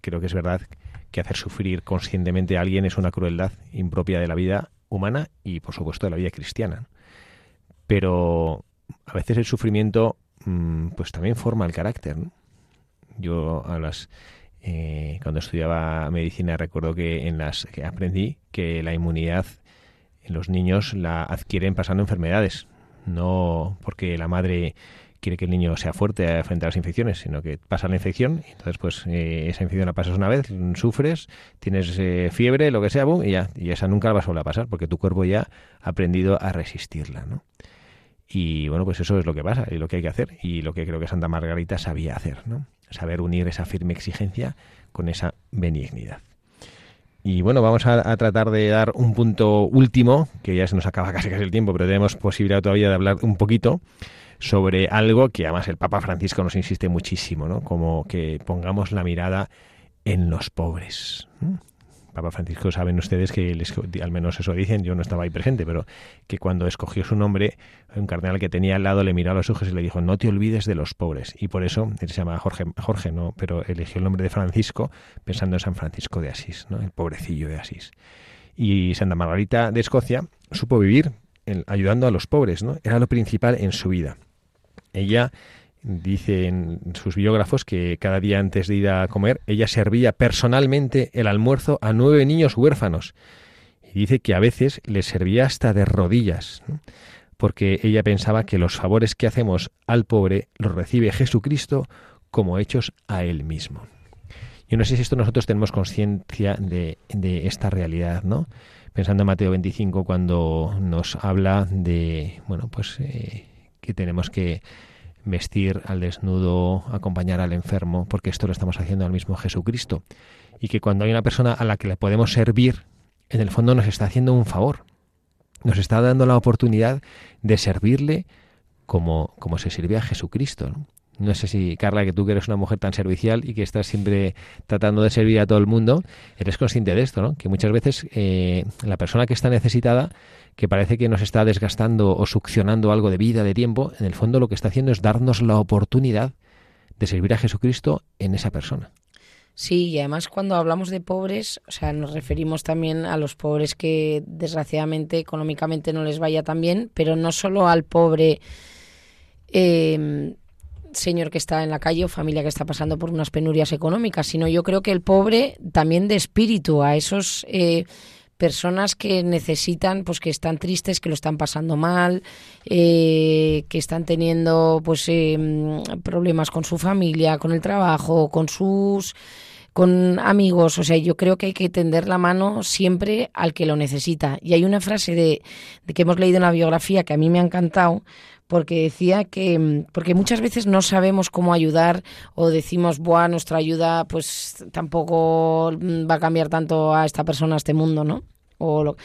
creo que es verdad que hacer sufrir conscientemente a alguien es una crueldad impropia de la vida humana y, por supuesto, de la vida cristiana. Pero a veces el sufrimiento, pues también forma el carácter. Yo a las eh, cuando estudiaba medicina recuerdo que en las que aprendí que la inmunidad en los niños la adquieren pasando enfermedades, no porque la madre quiere que el niño sea fuerte frente a las infecciones, sino que pasa la infección y entonces pues eh, esa infección la pasas una vez, sufres, tienes eh, fiebre, lo que sea, boom, y ya, y esa nunca la vas a volver a pasar porque tu cuerpo ya ha aprendido a resistirla, ¿no? Y bueno, pues eso es lo que pasa y lo que hay que hacer y lo que creo que Santa Margarita sabía hacer, ¿no? Saber unir esa firme exigencia con esa benignidad. Y bueno, vamos a, a, tratar de dar un punto último, que ya se nos acaba [LAUGHS] casi casi el tiempo, pero tenemos posibilidad todavía de hablar un poquito sobre algo que además el Papa Francisco nos insiste muchísimo, ¿no? Como que pongamos la mirada en los pobres. Papa Francisco saben ustedes que, al menos eso dicen, yo no estaba ahí presente, pero que cuando escogió su nombre, un cardenal que tenía al lado le miró a los ojos y le dijo, no te olvides de los pobres. Y por eso, él se llama Jorge, Jorge no, pero eligió el nombre de Francisco pensando en San Francisco de Asís, ¿no? el pobrecillo de Asís. Y Santa Margarita de Escocia supo vivir ayudando a los pobres, ¿no? Era lo principal en su vida. Ella dice en sus biógrafos que cada día antes de ir a comer, ella servía personalmente el almuerzo a nueve niños huérfanos. Y dice que a veces les servía hasta de rodillas, porque ella pensaba que los favores que hacemos al pobre los recibe Jesucristo como hechos a él mismo. Yo no sé si esto nosotros tenemos conciencia de, de esta realidad, ¿no? Pensando en Mateo 25 cuando nos habla de, bueno, pues eh, que tenemos que vestir al desnudo, acompañar al enfermo, porque esto lo estamos haciendo al mismo Jesucristo. Y que cuando hay una persona a la que le podemos servir, en el fondo nos está haciendo un favor. Nos está dando la oportunidad de servirle como, como se sirve a Jesucristo. No sé si, Carla, que tú que eres una mujer tan servicial y que estás siempre tratando de servir a todo el mundo, eres consciente de esto, ¿no? Que muchas veces eh, la persona que está necesitada, que parece que nos está desgastando o succionando algo de vida, de tiempo, en el fondo lo que está haciendo es darnos la oportunidad de servir a Jesucristo en esa persona. Sí, y además cuando hablamos de pobres, o sea, nos referimos también a los pobres que desgraciadamente económicamente no les vaya tan bien, pero no solo al pobre eh, señor que está en la calle o familia que está pasando por unas penurias económicas, sino yo creo que el pobre también de espíritu, a esos eh, personas que necesitan, pues que están tristes, que lo están pasando mal, eh, que están teniendo pues eh, problemas con su familia, con el trabajo, con sus con amigos, o sea, yo creo que hay que tender la mano siempre al que lo necesita. Y hay una frase de, de que hemos leído en la biografía que a mí me ha encantado, porque decía que porque muchas veces no sabemos cómo ayudar o decimos, "Buah, nuestra ayuda pues tampoco va a cambiar tanto a esta persona, a este mundo", ¿no? O lo-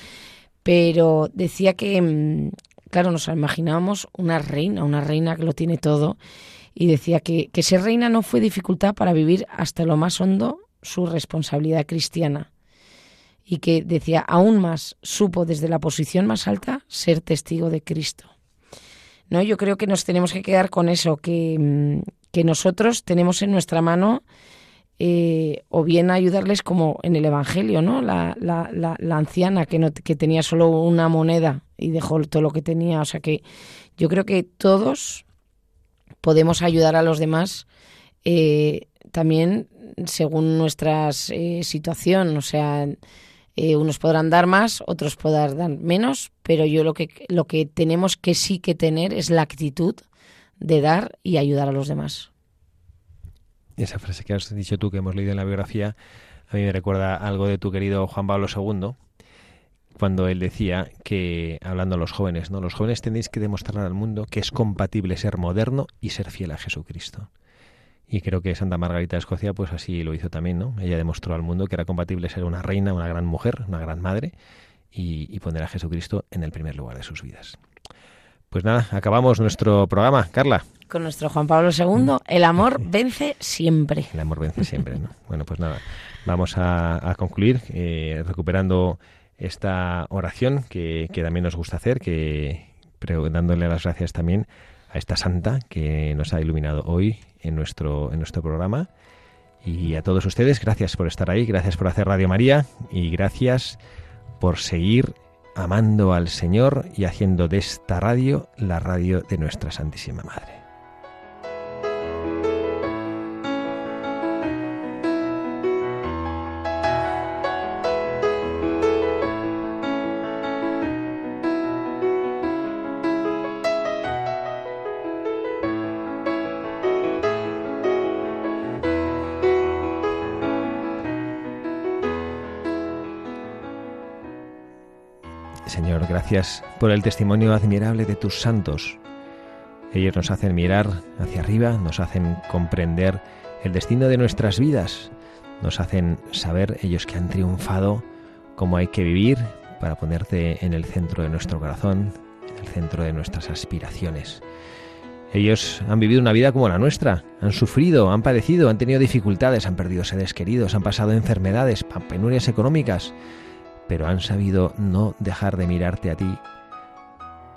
pero decía que mm, claro, nos imaginábamos una reina, una reina que lo tiene todo y decía que que ser reina no fue dificultad para vivir hasta lo más hondo su responsabilidad cristiana y que decía aún más supo desde la posición más alta ser testigo de Cristo. ¿No? Yo creo que nos tenemos que quedar con eso, que, mm, que nosotros tenemos en nuestra mano eh, o bien ayudarles como en el Evangelio, ¿no? La, la, la, la anciana que, no, que tenía solo una moneda y dejó todo lo que tenía. O sea que yo creo que todos podemos ayudar a los demás eh, también según nuestra eh, situación. O sea, eh, unos podrán dar más, otros podrán dar menos, pero yo lo que, lo que tenemos que sí que tener es la actitud de dar y ayudar a los demás. Esa frase que has dicho tú, que hemos leído en la biografía, a mí me recuerda algo de tu querido Juan Pablo II, cuando él decía que, hablando a los jóvenes, ¿no? los jóvenes tenéis que demostrar al mundo que es compatible ser moderno y ser fiel a Jesucristo. Y creo que Santa Margarita de Escocia, pues así lo hizo también, ¿no? Ella demostró al mundo que era compatible ser una reina, una gran mujer, una gran madre, y, y poner a Jesucristo en el primer lugar de sus vidas. Pues nada, acabamos nuestro programa. Carla. Con nuestro Juan Pablo II, el amor [LAUGHS] vence siempre. El amor vence siempre, ¿no? Bueno, pues nada, vamos a, a concluir eh, recuperando esta oración que, que, también nos gusta hacer, que pero dándole las gracias también a esta santa que nos ha iluminado hoy en nuestro, en nuestro programa. Y a todos ustedes, gracias por estar ahí, gracias por hacer Radio María y gracias por seguir amando al Señor y haciendo de esta radio la radio de nuestra Santísima Madre. Señor, gracias por el testimonio admirable de tus santos. Ellos nos hacen mirar hacia arriba, nos hacen comprender el destino de nuestras vidas, nos hacen saber ellos que han triunfado, cómo hay que vivir para ponerte en el centro de nuestro corazón, en el centro de nuestras aspiraciones. Ellos han vivido una vida como la nuestra, han sufrido, han padecido, han tenido dificultades, han perdido seres queridos, han pasado enfermedades, penurias económicas, pero han sabido no dejar de mirarte a ti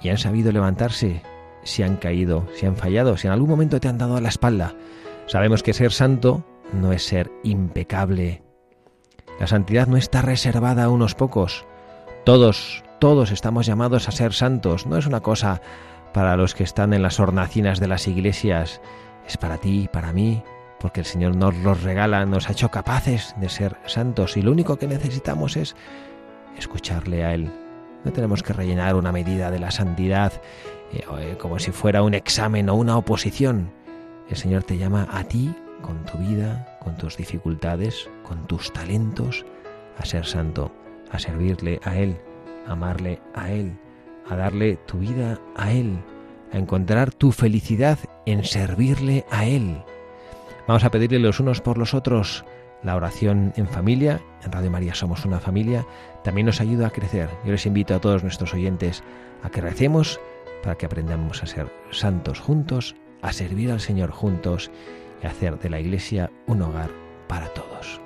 y han sabido levantarse si han caído, si han fallado, si en algún momento te han dado a la espalda. Sabemos que ser santo no es ser impecable. La santidad no está reservada a unos pocos. Todos, todos estamos llamados a ser santos. No es una cosa para los que están en las hornacinas de las iglesias. Es para ti, para mí, porque el Señor nos los regala, nos ha hecho capaces de ser santos y lo único que necesitamos es escucharle a Él. No tenemos que rellenar una medida de la santidad eh, eh, como si fuera un examen o una oposición. El Señor te llama a ti, con tu vida, con tus dificultades, con tus talentos, a ser santo, a servirle a Él, a amarle a Él, a darle tu vida a Él, a encontrar tu felicidad en servirle a Él. Vamos a pedirle los unos por los otros. La oración en familia, en Radio María somos una familia, también nos ayuda a crecer. Yo les invito a todos nuestros oyentes a que recemos para que aprendamos a ser santos juntos, a servir al Señor juntos y a hacer de la Iglesia un hogar para todos.